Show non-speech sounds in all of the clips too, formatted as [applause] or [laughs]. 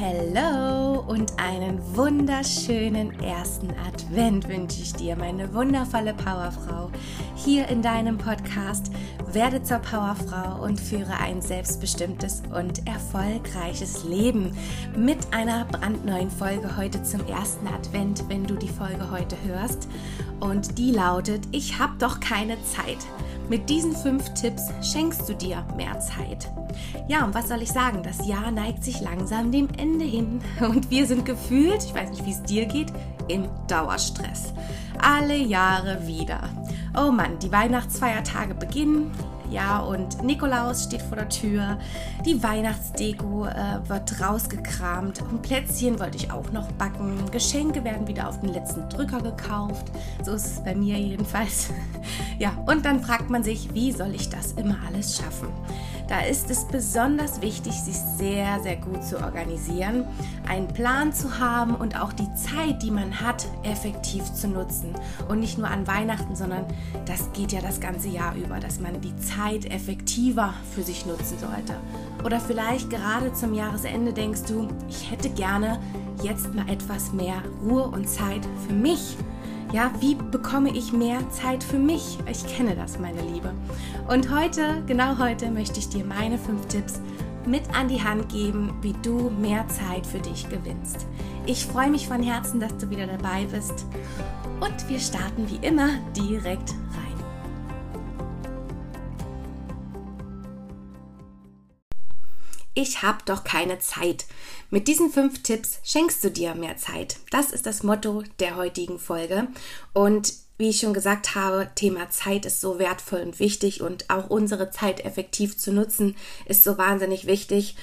Hallo und einen wunderschönen ersten Advent wünsche ich dir, meine wundervolle Powerfrau, hier in deinem Podcast Werde zur Powerfrau und führe ein selbstbestimmtes und erfolgreiches Leben mit einer brandneuen Folge heute zum ersten Advent, wenn du die Folge heute hörst. Und die lautet, ich habe doch keine Zeit. Mit diesen fünf Tipps schenkst du dir mehr Zeit. Ja, und was soll ich sagen? Das Jahr neigt sich langsam dem Ende hin [laughs] und wir sind gefühlt, ich weiß nicht, wie es dir geht, im Dauerstress. Alle Jahre wieder. Oh Mann, die Weihnachtsfeiertage beginnen. Ja, und Nikolaus steht vor der Tür. Die Weihnachtsdeko äh, wird rausgekramt. Und Plätzchen wollte ich auch noch backen. Geschenke werden wieder auf den letzten Drücker gekauft. So ist es bei mir jedenfalls. [laughs] ja, und dann fragt man sich, wie soll ich das immer alles schaffen? Da ist es besonders wichtig, sich sehr, sehr gut zu organisieren, einen Plan zu haben und auch die Zeit, die man hat, effektiv zu nutzen. Und nicht nur an Weihnachten, sondern das geht ja das ganze Jahr über, dass man die Zeit effektiver für sich nutzen sollte. Oder vielleicht gerade zum Jahresende denkst du, ich hätte gerne jetzt mal etwas mehr Ruhe und Zeit für mich ja, wie bekomme ich mehr Zeit für mich? Ich kenne das, meine Liebe. Und heute, genau heute, möchte ich dir meine fünf Tipps mit an die Hand geben, wie du mehr Zeit für dich gewinnst. Ich freue mich von Herzen, dass du wieder dabei bist. Und wir starten wie immer direkt Ich habe doch keine Zeit. Mit diesen fünf Tipps schenkst du dir mehr Zeit. Das ist das Motto der heutigen Folge. Und wie ich schon gesagt habe, Thema Zeit ist so wertvoll und wichtig und auch unsere Zeit effektiv zu nutzen ist so wahnsinnig wichtig.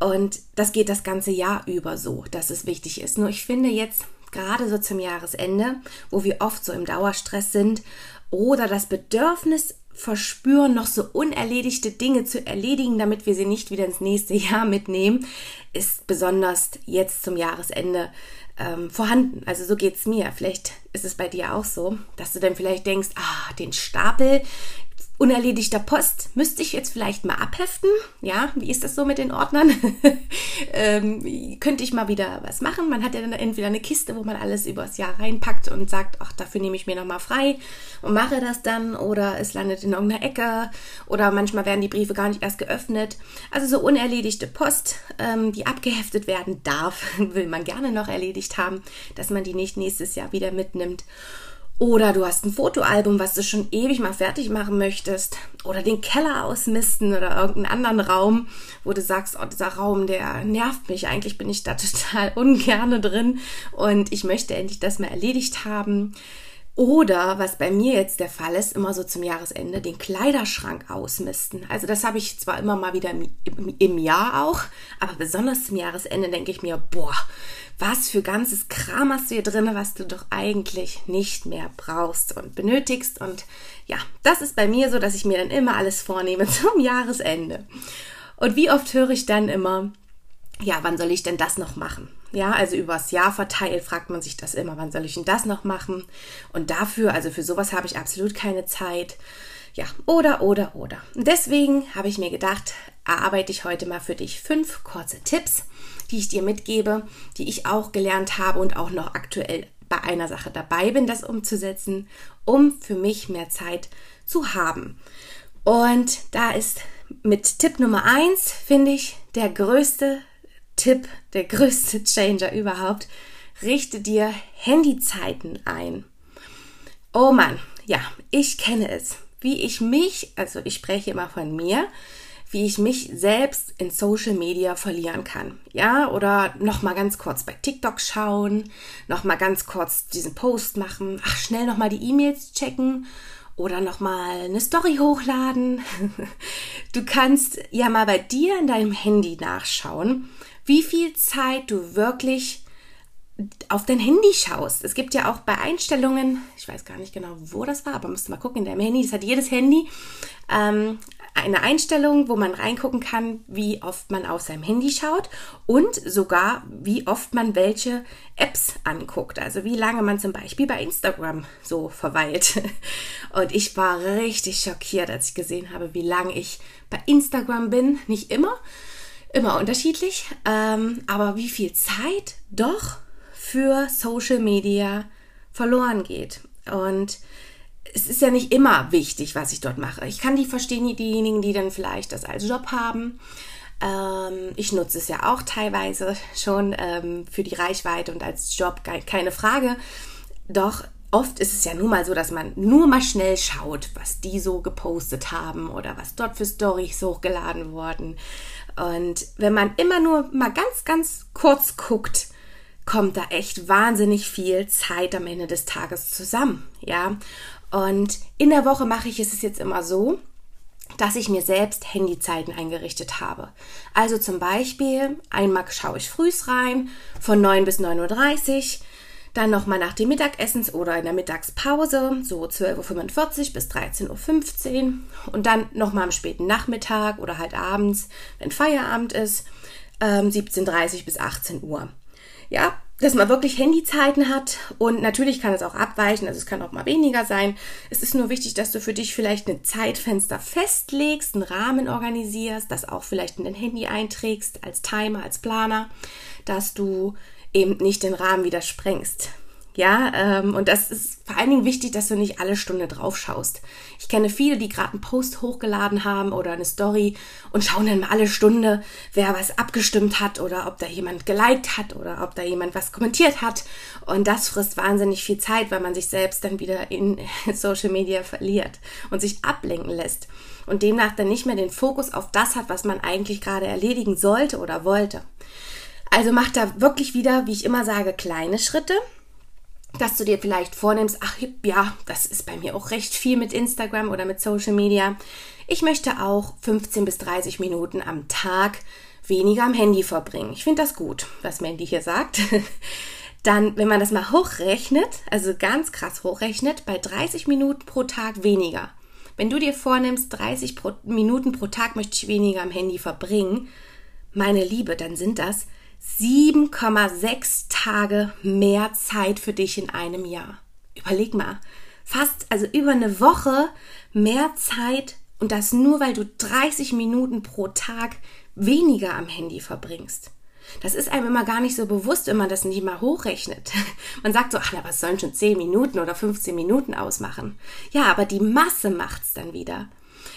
Und das geht das ganze Jahr über so, dass es wichtig ist. Nur ich finde jetzt gerade so zum Jahresende, wo wir oft so im Dauerstress sind oder das Bedürfnis verspüren, noch so unerledigte Dinge zu erledigen, damit wir sie nicht wieder ins nächste Jahr mitnehmen, ist besonders jetzt zum Jahresende ähm, vorhanden. Also so geht's mir. Vielleicht ist es bei dir auch so, dass du dann vielleicht denkst, ah, den Stapel, unerledigter Post müsste ich jetzt vielleicht mal abheften. Ja, wie ist das so mit den Ordnern? [laughs] ähm, könnte ich mal wieder was machen? Man hat ja dann entweder eine Kiste, wo man alles übers Jahr reinpackt und sagt, ach, dafür nehme ich mir nochmal frei und mache das dann oder es landet in irgendeiner Ecke oder manchmal werden die Briefe gar nicht erst geöffnet. Also so unerledigte Post, ähm, die abgeheftet werden darf, [laughs] will man gerne noch erledigt haben, dass man die nicht nächstes Jahr wieder mitnimmt. Oder du hast ein Fotoalbum, was du schon ewig mal fertig machen möchtest. Oder den Keller ausmisten oder irgendeinen anderen Raum, wo du sagst, oh, dieser Raum, der nervt mich. Eigentlich bin ich da [laughs] total ungerne drin und ich möchte endlich das mal erledigt haben. Oder, was bei mir jetzt der Fall ist, immer so zum Jahresende den Kleiderschrank ausmisten. Also das habe ich zwar immer mal wieder im, im, Jahr auch, aber besonders zum Jahresende denke ich mir, boah, was für ganzes Kram hast du hier drin, was du doch eigentlich nicht mehr brauchst und benötigst. Und ja, das ist bei mir so, dass ich mir dann immer alles vornehme [laughs] zum Jahresende. Und wie oft höre ich dann immer, ja, wann soll ich denn das noch machen? Ja, also übers Jahr verteilt fragt man sich das immer, wann soll ich denn das noch machen? Und dafür, also für sowas habe ich absolut keine Zeit. Ja, oder, oder, oder. Und deswegen habe ich mir gedacht, erarbeite ich heute mal für dich fünf kurze Tipps, die ich dir mitgebe, die ich auch gelernt habe und auch noch aktuell bei einer Sache dabei bin, das umzusetzen, um für mich mehr Zeit zu haben. Und da ist mit Tipp Nummer eins, finde ich, der größte Tipp, der größte Changer überhaupt. Richte dir Handyzeiten ein. Oh Mann, ja, ich kenne es. Wie ich mich, also ich spreche immer von mir, wie ich mich selbst in Social Media verlieren kann. Ja, oder noch mal ganz kurz bei TikTok schauen, noch mal ganz kurz diesen Post machen, ach schnell noch mal die E-Mails checken oder noch mal eine Story hochladen. [laughs] Du kannst ja mal bei dir in deinem Handy nachschauen, wie viel Zeit du wirklich auf dein Handy schaust. Es gibt ja auch bei Einstellungen, ich weiß gar nicht genau, wo das war, aber musst du mal gucken in deinem Handy, das hat jedes Handy, ähm, eine Einstellung, wo man reingucken kann, wie oft man auf seinem Handy schaut und sogar, wie oft man welche Apps anguckt. Also wie lange man zum Beispiel bei Instagram so verweilt. [laughs] Und ich war richtig schockiert, als ich gesehen habe, wie lange ich bei Instagram bin. Nicht immer, immer unterschiedlich, ähm, aber wie viel Zeit doch für Social Media verloren geht. Und es ist ja nicht immer wichtig, was ich dort mache. Ich kann die verstehen, diejenigen, die dann vielleicht das als Job haben. Ähm, ich nutze es ja auch teilweise schon ähm, für die Reichweite und als Job keine Frage. Doch oft ist es ja nun mal so, dass man nur mal schnell schaut, was die so gepostet haben oder was dort für Storys hochgeladen wurden. Und wenn man immer nur mal ganz, ganz kurz guckt, kommt da echt wahnsinnig viel Zeit am Ende des Tages zusammen, ja. Und in der Woche mache ich es jetzt immer so, dass ich mir selbst Handyzeiten eingerichtet habe. Also zum Beispiel, einmal schaue ich frühs rein, von 9 bis 9.30 Uhr, dann nochmal nach dem Mittagessens oder in der Mittagspause, so 12.45 Uhr bis 13.15 Uhr und dann nochmal am späten Nachmittag oder halt abends, wenn Feierabend ist, 17.30 Uhr bis 18 Uhr. Ja, dass man wirklich Handyzeiten hat und natürlich kann es auch abweichen, also es kann auch mal weniger sein. Es ist nur wichtig, dass du für dich vielleicht ein Zeitfenster festlegst, einen Rahmen organisierst, das auch vielleicht in dein Handy einträgst als Timer, als Planer, dass du eben nicht den Rahmen wieder sprengst. Ja, ähm, und das ist vor allen Dingen wichtig, dass du nicht alle Stunde drauf schaust. Ich kenne viele, die gerade einen Post hochgeladen haben oder eine Story und schauen dann alle Stunde, wer was abgestimmt hat oder ob da jemand geliked hat oder ob da jemand was kommentiert hat. Und das frisst wahnsinnig viel Zeit, weil man sich selbst dann wieder in [laughs] Social Media verliert und sich ablenken lässt und demnach dann nicht mehr den Fokus auf das hat, was man eigentlich gerade erledigen sollte oder wollte. Also mach da wirklich wieder, wie ich immer sage, kleine Schritte dass du dir vielleicht vornimmst, ach ja, das ist bei mir auch recht viel mit Instagram oder mit Social Media. Ich möchte auch 15 bis 30 Minuten am Tag weniger am Handy verbringen. Ich finde das gut, was Mandy hier sagt. [laughs] Dann, wenn man das mal hochrechnet, also ganz krass hochrechnet, bei 30 Minuten pro Tag weniger. Wenn du dir vornimmst, 30 pro Minuten pro Tag möchte ich weniger am Handy verbringen, meine Liebe, dann sind das 7,6 Tage mehr Zeit für dich in einem Jahr. Überleg mal, fast, also über eine Woche mehr Zeit und das nur, weil du 30 Minuten pro Tag weniger am Handy verbringst. Das ist einem immer gar nicht so bewusst, wenn man das nicht mal hochrechnet. [laughs] Man sagt so, ach, na, was sollen schon 10 Minuten oder 15 Minuten ausmachen? Ja, aber die Masse macht's dann wieder.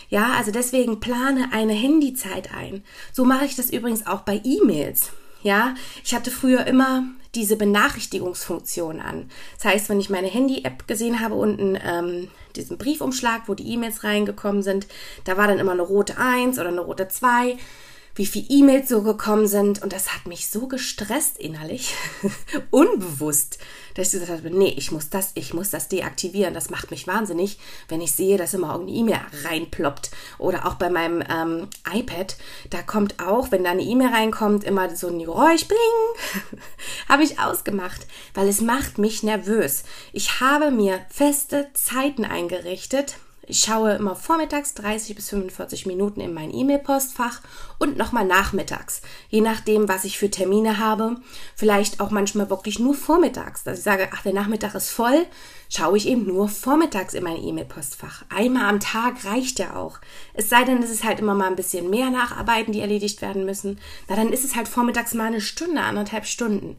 Ja, also deswegen plane eine Handyzeit ein. So mache ich das übrigens auch bei E-Mails. Ja, ich hatte früher immer diese Benachrichtigungsfunktion an. Das heißt, wenn ich meine Handy-App gesehen habe, unten ähm, diesen Briefumschlag, wo die E-Mails reingekommen sind, da war dann immer eine rote 1 oder eine rote 2 wie viele E-Mails so gekommen sind. Und das hat mich so gestresst innerlich, [laughs] unbewusst, dass ich gesagt habe, nee, ich muss das, ich muss das deaktivieren. Das macht mich wahnsinnig, wenn ich sehe, dass immer irgendeine E-Mail reinploppt. Oder auch bei meinem ähm, iPad, da kommt auch, wenn da eine E-Mail reinkommt, immer so ein Geräusch, bling, [laughs] habe ich ausgemacht, weil es macht mich nervös. Ich habe mir feste Zeiten eingerichtet, ich schaue immer vormittags 30 bis 45 Minuten in mein E-Mail-Postfach und nochmal nachmittags, je nachdem, was ich für Termine habe. Vielleicht auch manchmal wirklich nur vormittags, dass ich sage, ach, der Nachmittag ist voll, schaue ich eben nur vormittags in mein E-Mail-Postfach. Einmal am Tag reicht ja auch. Es sei denn, es ist halt immer mal ein bisschen mehr Nacharbeiten, die erledigt werden müssen. Na, dann ist es halt vormittags mal eine Stunde, anderthalb Stunden.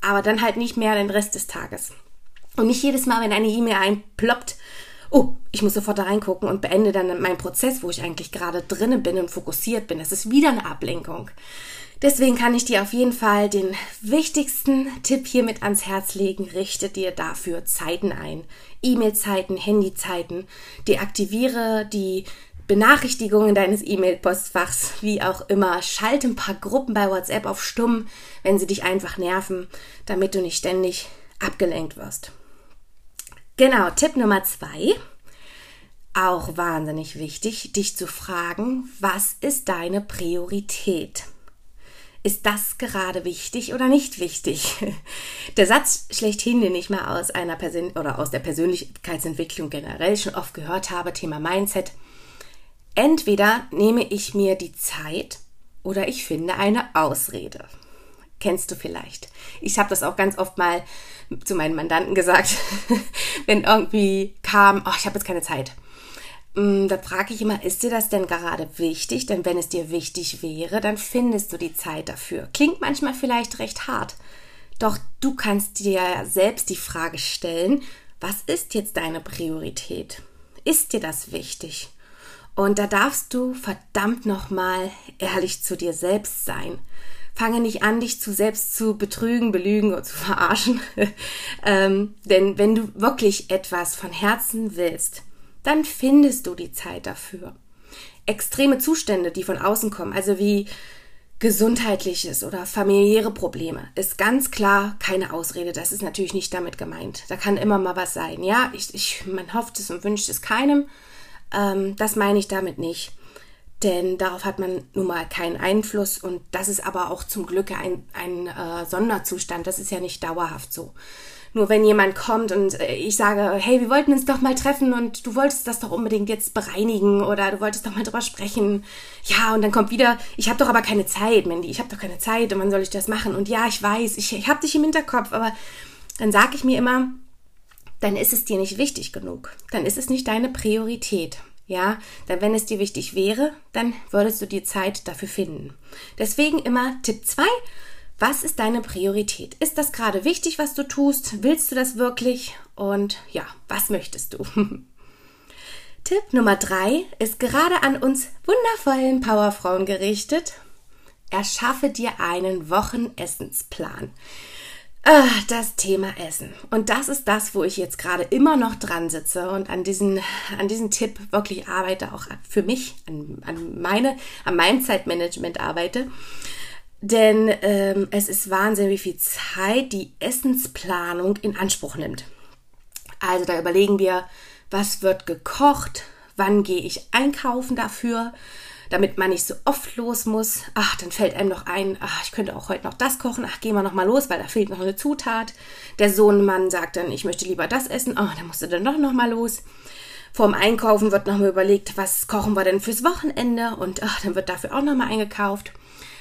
Aber dann halt nicht mehr den Rest des Tages. Und nicht jedes Mal, wenn eine E-Mail einploppt, oh, ich muss sofort da reingucken und beende dann meinen Prozess, wo ich eigentlich gerade drinnen bin und fokussiert bin. Das ist wieder eine Ablenkung. Deswegen kann ich dir auf jeden Fall den wichtigsten Tipp hier mit ans Herz legen. Richte dir dafür Zeiten ein. E-Mail-Zeiten, Handy-Zeiten. Deaktiviere die Benachrichtigungen deines E-Mail-Postfachs, wie auch immer. Schalte ein paar Gruppen bei WhatsApp auf stumm, wenn sie dich einfach nerven, damit du nicht ständig abgelenkt wirst. Genau, Tipp Nummer zwei. Auch wahnsinnig wichtig, dich zu fragen, was ist deine Priorität? Ist das gerade wichtig oder nicht wichtig? [laughs] Der Satz schlechthin, den ich mal aus einer Persön oder aus der Persönlichkeitsentwicklung generell schon oft gehört habe, Thema Mindset. Entweder nehme ich mir die Zeit oder ich finde eine Ausrede. Kennst du vielleicht. Ich habe das auch ganz oft mal zu meinen Mandanten gesagt, [laughs] wenn irgendwie kam, oh, ich habe jetzt keine Zeit. Mm, da frage ich immer, ist dir das denn gerade wichtig? Denn wenn es dir wichtig wäre, dann findest du die Zeit dafür. Klingt manchmal vielleicht recht hart. Doch du kannst dir selbst die Frage stellen, was ist jetzt deine Priorität? Ist dir das wichtig? Und da darfst du verdammt nochmal ehrlich zu dir selbst sein. Fange nicht an, dich zu selbst zu betrügen, belügen oder zu verarschen. [laughs] ähm, denn wenn du wirklich etwas von Herzen willst, dann findest du die Zeit dafür. Extreme Zustände, die von außen kommen, also wie gesundheitliches oder familiäre Probleme, ist ganz klar keine Ausrede. Das ist natürlich nicht damit gemeint. Da kann immer mal was sein. Ja, ich, ich, man hofft es und wünscht es keinem. Ähm, das meine ich damit nicht. Denn darauf hat man nun mal keinen Einfluss und das ist aber auch zum Glück ein, ein äh, Sonderzustand. Das ist ja nicht dauerhaft so. Nur wenn jemand kommt und äh, ich sage, hey, wir wollten uns doch mal treffen und du wolltest das doch unbedingt jetzt bereinigen oder du wolltest doch mal drüber sprechen. Ja, und dann kommt wieder, ich habe doch aber keine Zeit, Mandy, ich habe doch keine Zeit und wann soll ich das machen? Und ja, ich weiß, ich, ich habe dich im Hinterkopf, aber dann sage ich mir immer, dann ist es dir nicht wichtig genug. Dann ist es nicht deine Priorität. Ja, denn wenn es dir wichtig wäre, dann würdest du die Zeit dafür finden. Deswegen immer Tipp 2, was ist deine Priorität? Ist das gerade wichtig, was du tust? Willst du das wirklich? Und ja, was möchtest du? [laughs] Tipp Nummer drei ist gerade an uns wundervollen Powerfrauen gerichtet. Erschaffe dir einen Wochenessensplan. Ah, das Thema Essen. Und das ist das, wo ich jetzt gerade immer noch dran sitze und an diesen, an diesen Tipp wirklich arbeite, auch für mich, an, an, meine, an meinem Zeitmanagement arbeite. Denn ähm, es ist Wahnsinn, wie viel Zeit die Essensplanung in Anspruch nimmt. Also da überlegen wir, was wird gekocht, wann gehe ich einkaufen dafür, damit man nicht so oft los muss. Ach, dann fällt einem noch ein, ach, ich könnte auch heute noch das kochen. Ach, gehen wir noch mal los, weil da fehlt noch eine Zutat. Der Sohnemann sagt dann, ich möchte lieber das essen. Oh, dann musst du dann doch noch mal los. Vorm Einkaufen wird noch mal überlegt, was kochen wir denn fürs Wochenende und ach, dann wird dafür auch noch mal eingekauft.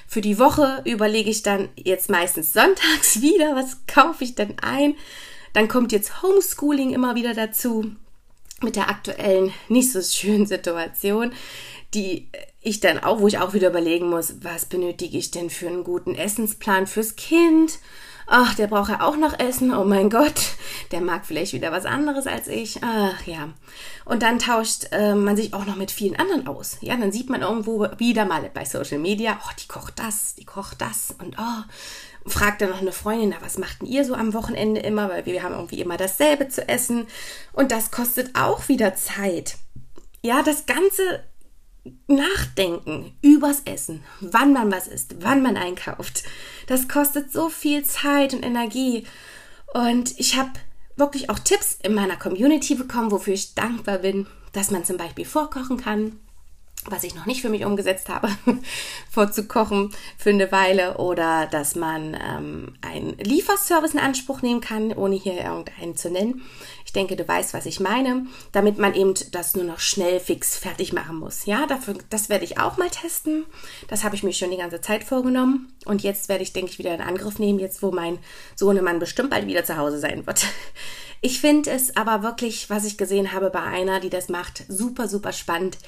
Für die Woche überlege ich dann jetzt meistens sonntags [laughs] wieder, was kaufe ich denn ein. Dann kommt jetzt Homeschooling immer wieder dazu mit der aktuellen nicht so schönen Situation, die ich dann auch, wo ich auch wieder überlegen muss, was benötige ich denn für einen guten Essensplan fürs Kind? Ach, der braucht ja auch noch Essen. Oh mein Gott, der mag vielleicht wieder was anderes als ich. Ach ja. Und dann tauscht äh, man sich auch noch mit vielen anderen aus. Ja, dann sieht man irgendwo wieder mal bei Social Media, oh, die kocht das, die kocht das und oh, fragt dann noch eine Freundin, na, was macht denn ihr so am Wochenende immer? Weil wir haben irgendwie immer dasselbe zu essen. Und das kostet auch wieder Zeit. Ja, das Ganze Nachdenken übers Essen, wann man was isst, wann man einkauft. Das kostet so viel Zeit und Energie. Und ich habe wirklich auch Tipps in meiner Community bekommen, wofür ich dankbar bin, dass man zum Beispiel vorkochen kann, was ich noch nicht für mich umgesetzt habe, [laughs] vorzukochen für eine Weile oder dass man ähm, einen Lieferservice in Anspruch nehmen kann, ohne hier irgendeinen zu nennen. Ich denke, du weißt, was ich meine, damit man eben das nur noch schnell fix fertig machen muss. Ja, dafür, das werde ich auch mal testen. Das habe ich mir schon die ganze Zeit vorgenommen. Und jetzt werde ich, denke ich, wieder in Angriff nehmen, jetzt wo mein Sohnemann bestimmt bald wieder zu Hause sein wird. [laughs] Ich finde es aber wirklich, was ich gesehen habe bei einer, die das macht, super, super spannend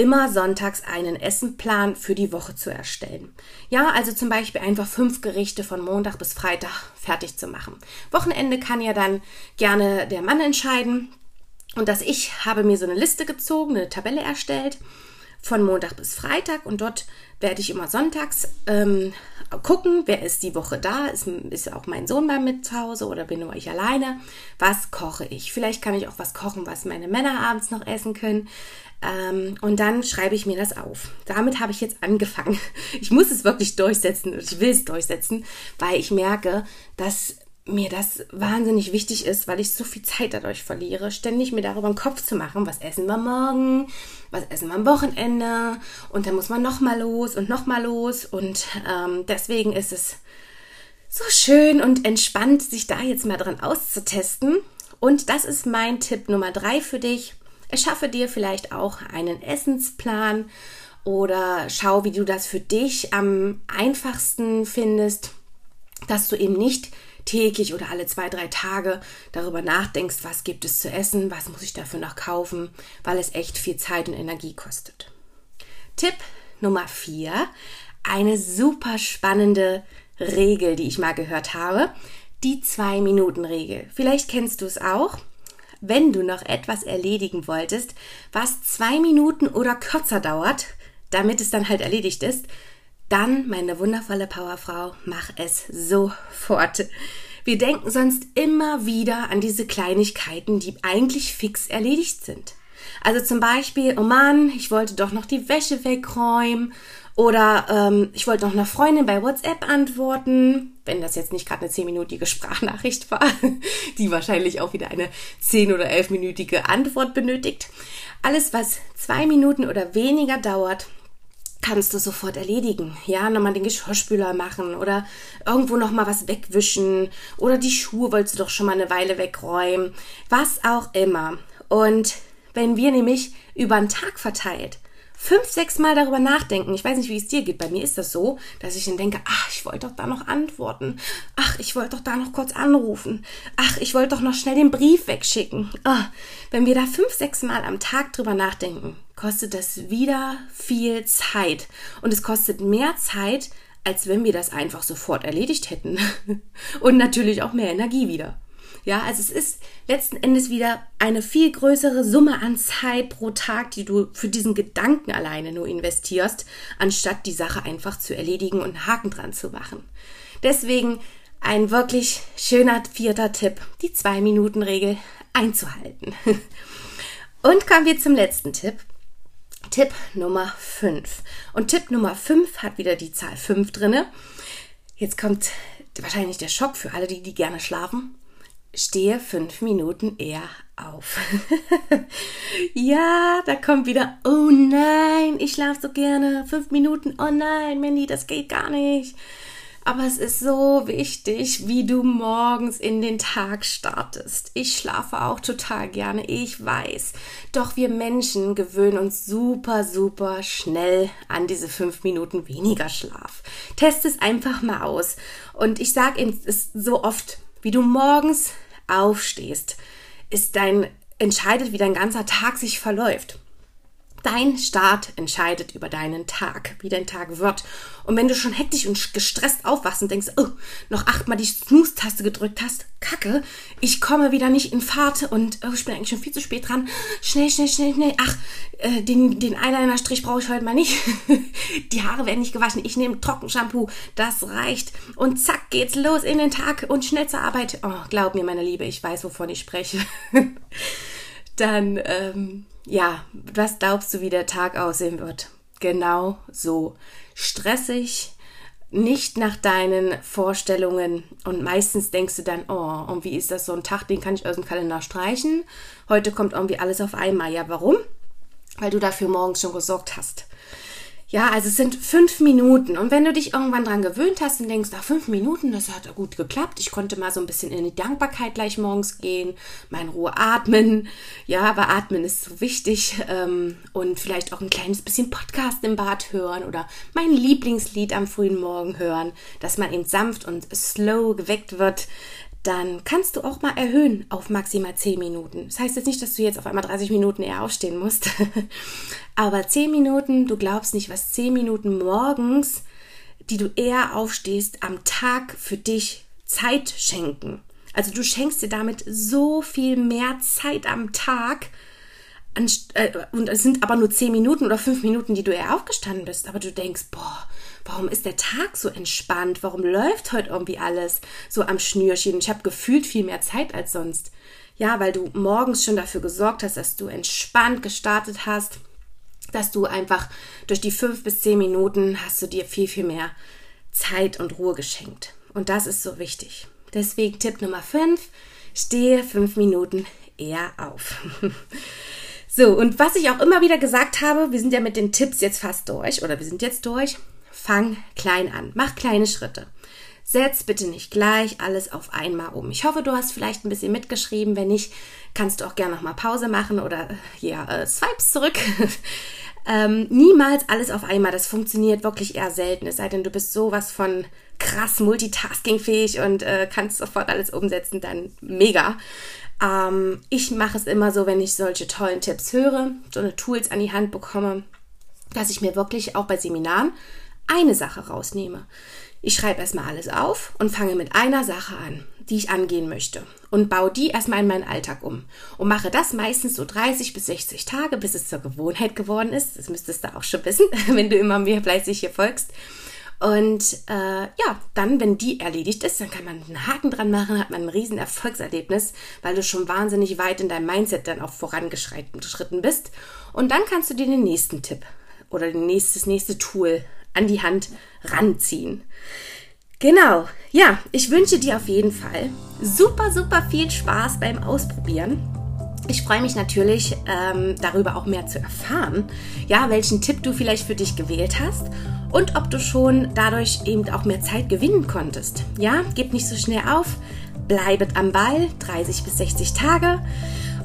immer sonntags einen Essenplan für die Woche zu erstellen. Ja, also zum Beispiel einfach fünf Gerichte von Montag bis Freitag fertig zu machen. Wochenende kann ja dann gerne der Mann entscheiden. Und dass ich habe mir so eine Liste gezogen, eine Tabelle erstellt von Montag bis Freitag und dort werde ich immer sonntags ähm, gucken, wer ist die Woche da, ist, ist auch mein Sohn mal mit zu Hause oder bin nur ich alleine, was koche ich. Vielleicht kann ich auch was kochen, was meine Männer abends noch essen können. Ähm, und dann schreibe ich mir das auf. Damit habe ich jetzt angefangen. [laughs] Ich muss es wirklich durchsetzen und ich will es durchsetzen, weil ich merke, dass mir das wahnsinnig wichtig ist, weil ich so viel Zeit dadurch verliere, ständig mir darüber einen Kopf zu machen, was essen wir morgen, was essen wir am Wochenende und dann muss man nochmal los und nochmal los und ähm, deswegen ist es so schön und entspannt, sich da jetzt mal dran auszutesten und das ist mein Tipp Nummer drei für dich. Erschaffe dir vielleicht auch einen Essensplan oder schau, wie du das für dich am einfachsten findest, dass du eben nicht täglich oder alle zwei, drei Tage darüber nachdenkst, was gibt es zu essen, was muss ich dafür noch kaufen, weil es echt viel Zeit und Energie kostet. Tipp Nummer vier, eine super spannende Regel, die ich mal gehört habe, die Zwei-Minuten-Regel. Vielleicht kennst du es auch. Wenn du noch etwas erledigen wolltest, was zwei Minuten oder kürzer dauert, damit es dann halt erledigt ist, dann, meine wundervolle Powerfrau, mach es sofort. Wir denken sonst immer wieder an diese Kleinigkeiten, die eigentlich fix erledigt sind. Also zum Beispiel, oh Mann, ich wollte doch noch die Wäsche wegräumen oder ähm, ich wollte noch einer Freundin bei WhatsApp antworten, wenn das jetzt nicht gerade eine zehnminütige Sprachnachricht war, [laughs] die wahrscheinlich auch wieder eine zehn- oder elfminütige Antwort benötigt. Alles, was zwei Minuten oder weniger dauert, kannst du sofort erledigen. Ja, nochmal den Geschirrspüler machen oder irgendwo nochmal was wegwischen oder die Schuhe wolltest du doch schon mal eine Weile wegräumen. Was auch immer. Und wenn wir nämlich über den Tag verteilt fünf, sechs Mal darüber nachdenken. Ich weiß nicht, wie es dir geht. Bei mir ist das so, dass ich dann denke, ach, ich wollte doch da noch antworten. Ach, ich wollte doch da noch kurz anrufen. Ach, ich wollte doch noch schnell den Brief wegschicken. Ah, wenn wir da fünf, sechs Mal am Tag drüber nachdenken, kostet das wieder viel Zeit. Und es kostet mehr Zeit, als wenn wir das einfach sofort erledigt hätten. [laughs] Und natürlich auch mehr Energie wieder. Ja, also es ist letzten Endes wieder eine viel größere Summe an Zeit pro Tag, die du für diesen Gedanken alleine nur investierst, anstatt die Sache einfach zu erledigen und einen Haken dran zu machen. Deswegen ein wirklich schöner vierter Tipp, die Zwei-Minuten-Regel einzuhalten. [laughs] Und kommen wir zum letzten Tipp. Tipp Nummer 5. Und Tipp Nummer 5 hat wieder die Zahl 5 drinne. Jetzt kommt wahrscheinlich der Schock für alle, die, die gerne schlafen stehe fünf Minuten eher auf. [laughs] ja, da kommt wieder, oh nein, ich schlafe so gerne. Fünf Minuten, oh nein, Mandy, das geht gar nicht. Aber es ist so wichtig, wie du morgens in den Tag startest. Ich schlafe auch total gerne, ich weiß. Doch wir Menschen gewöhnen uns super, super schnell an diese fünf Minuten weniger Schlaf. Test es einfach mal aus. Und ich sage es so oft, wie du morgens aufstehst, ist dein, entscheidet, wie dein ganzer Tag sich verläuft. Dein Start entscheidet über deinen Tag, wie dein Tag wird. Und wenn du schon hektisch und gestresst aufwachst und denkst, oh, noch achtmal die Snooze-Taste gedrückt hast, kacke, ich komme wieder nicht in Fahrt und oh, ich bin eigentlich schon viel zu spät dran. Schnell, schnell, schnell, schnell. Ach, äh, den, den Eyeliner-Strich brauche ich heute mal nicht. [laughs] die Haare werden nicht gewaschen. Ich nehme Trockenshampoo. Das reicht. Und zack, geht's los in den Tag und schnell zur Arbeit. Oh, glaub mir, meine Liebe, ich weiß, wovon ich spreche. [laughs] Dann, ähm, ja, was glaubst du, wie der Tag aussehen wird? Genau so. Stressig, nicht nach deinen Vorstellungen und meistens denkst du dann, oh, und wie ist das so ein Tag, den kann ich aus dem Kalender streichen. Heute kommt irgendwie alles auf einmal. Ja, warum? Weil du dafür morgens schon gesorgt hast. Ja, also es sind fünf Minuten. Und wenn du dich irgendwann dran gewöhnt hast und denkst, ach, fünf Minuten, das hat gut geklappt. Ich konnte mal so ein bisschen in die Dankbarkeit gleich morgens gehen, mein Ruhe atmen. Ja, aber atmen ist so wichtig. Ähm, und vielleicht auch ein kleines bisschen Podcast im Bad hören oder mein Lieblingslied am frühen Morgen hören, dass man eben sanft und slow geweckt wird dann kannst du auch mal erhöhen auf maximal 10 Minuten. Das heißt jetzt nicht, dass du jetzt auf einmal 30 Minuten eher aufstehen musst. [laughs] Aber 10 Minuten, du glaubst nicht, was 10 Minuten morgens, die du eher aufstehst, am Tag für dich Zeit schenken. Also du schenkst dir damit so viel mehr Zeit am Tag. Äh, und es sind aber nur 10 Minuten oder 5 Minuten, die du eher aufgestanden bist. Aber du denkst, boah, warum ist der Tag so entspannt? Warum läuft heute irgendwie alles so am Schnürchen? Ich habe gefühlt viel mehr Zeit als sonst. Ja, weil du morgens schon dafür gesorgt hast, dass du entspannt gestartet hast, dass du einfach durch die fünf bis zehn Minuten hast du dir viel, viel mehr Zeit und Ruhe geschenkt. Und das ist so wichtig. Deswegen Tipp Nummer fünf, stehe fünf Minuten eher auf. [laughs] so, und was ich auch immer wieder gesagt habe, wir sind ja mit den Tipps jetzt fast durch oder wir sind jetzt durch fang klein an. Mach kleine Schritte. Setz bitte nicht gleich alles auf einmal um. Ich hoffe, du hast vielleicht ein bisschen mitgeschrieben. Wenn nicht, kannst du auch gerne nochmal Pause machen oder ja, äh, Swipes zurück. [laughs] Ähm, niemals alles auf einmal. Das funktioniert wirklich eher selten. Es sei denn, du bist sowas von krass multitaskingfähig und äh, kannst sofort alles umsetzen, dann mega. Ähm, ich mache es immer so, wenn ich solche tollen Tipps höre, so eine Tools an die Hand bekomme, dass ich mir wirklich auch bei Seminaren eine Sache rausnehme. Ich schreibe erstmal alles auf und fange mit einer Sache an, die ich angehen möchte und baue die erstmal in meinen Alltag um und mache das meistens so 30 bis 60 Tage, bis es zur Gewohnheit geworden ist. Das müsstest du auch schon wissen, [laughs] wenn du immer mehr fleißig hier folgst. Und äh, ja, dann, wenn die erledigt ist, dann kann man einen Haken dran machen, hat man ein riesen Erfolgserlebnis, weil du schon wahnsinnig weit in deinem Mindset dann auch vorangeschritten bist. Und dann kannst du dir den nächsten Tipp oder das nächste Tool an die Hand ranziehen. Genau, ja, ich wünsche dir auf jeden Fall super, super viel Spaß beim Ausprobieren. Ich freue mich natürlich, ähm, darüber auch mehr zu erfahren, ja, welchen Tipp du vielleicht für dich gewählt hast und ob du schon dadurch eben auch mehr Zeit gewinnen konntest. Ja, gib nicht so schnell auf, bleibet am Ball, 30 bis 60 Tage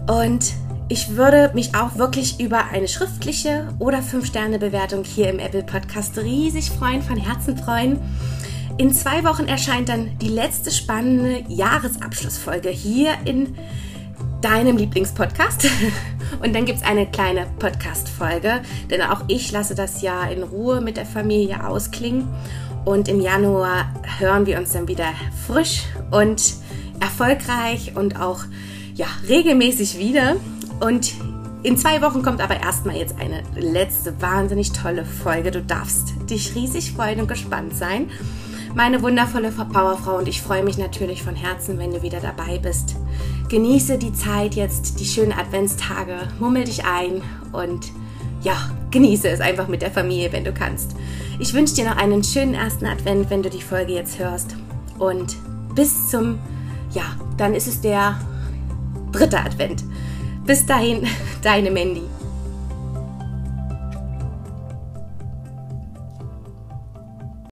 und ich würde mich auch wirklich über eine schriftliche oder 5-Sterne-Bewertung hier im Apple Podcast riesig freuen, von Herzen freuen. In zwei Wochen erscheint dann die letzte spannende Jahresabschlussfolge hier in deinem Lieblingspodcast. [laughs] Und dann gibt es eine kleine Podcast-Folge, denn auch ich lasse das Jahr in Ruhe mit der Familie ausklingen. Und im Januar hören wir uns dann wieder frisch und erfolgreich und auch ja, regelmäßig wieder. Und in zwei Wochen kommt aber erstmal jetzt eine letzte wahnsinnig tolle Folge. Du darfst dich riesig freuen und gespannt sein. Meine wundervolle Powerfrau und ich freue mich natürlich von Herzen, wenn du wieder dabei bist. Genieße die Zeit jetzt, die schönen Adventstage, mummel dich ein und ja, genieße es einfach mit der Familie, wenn du kannst. Ich wünsche dir noch einen schönen ersten Advent, wenn du die Folge jetzt hörst. Und bis zum, ja, dann ist es der dritte Advent. Bis dahin, [laughs] deine Mandy.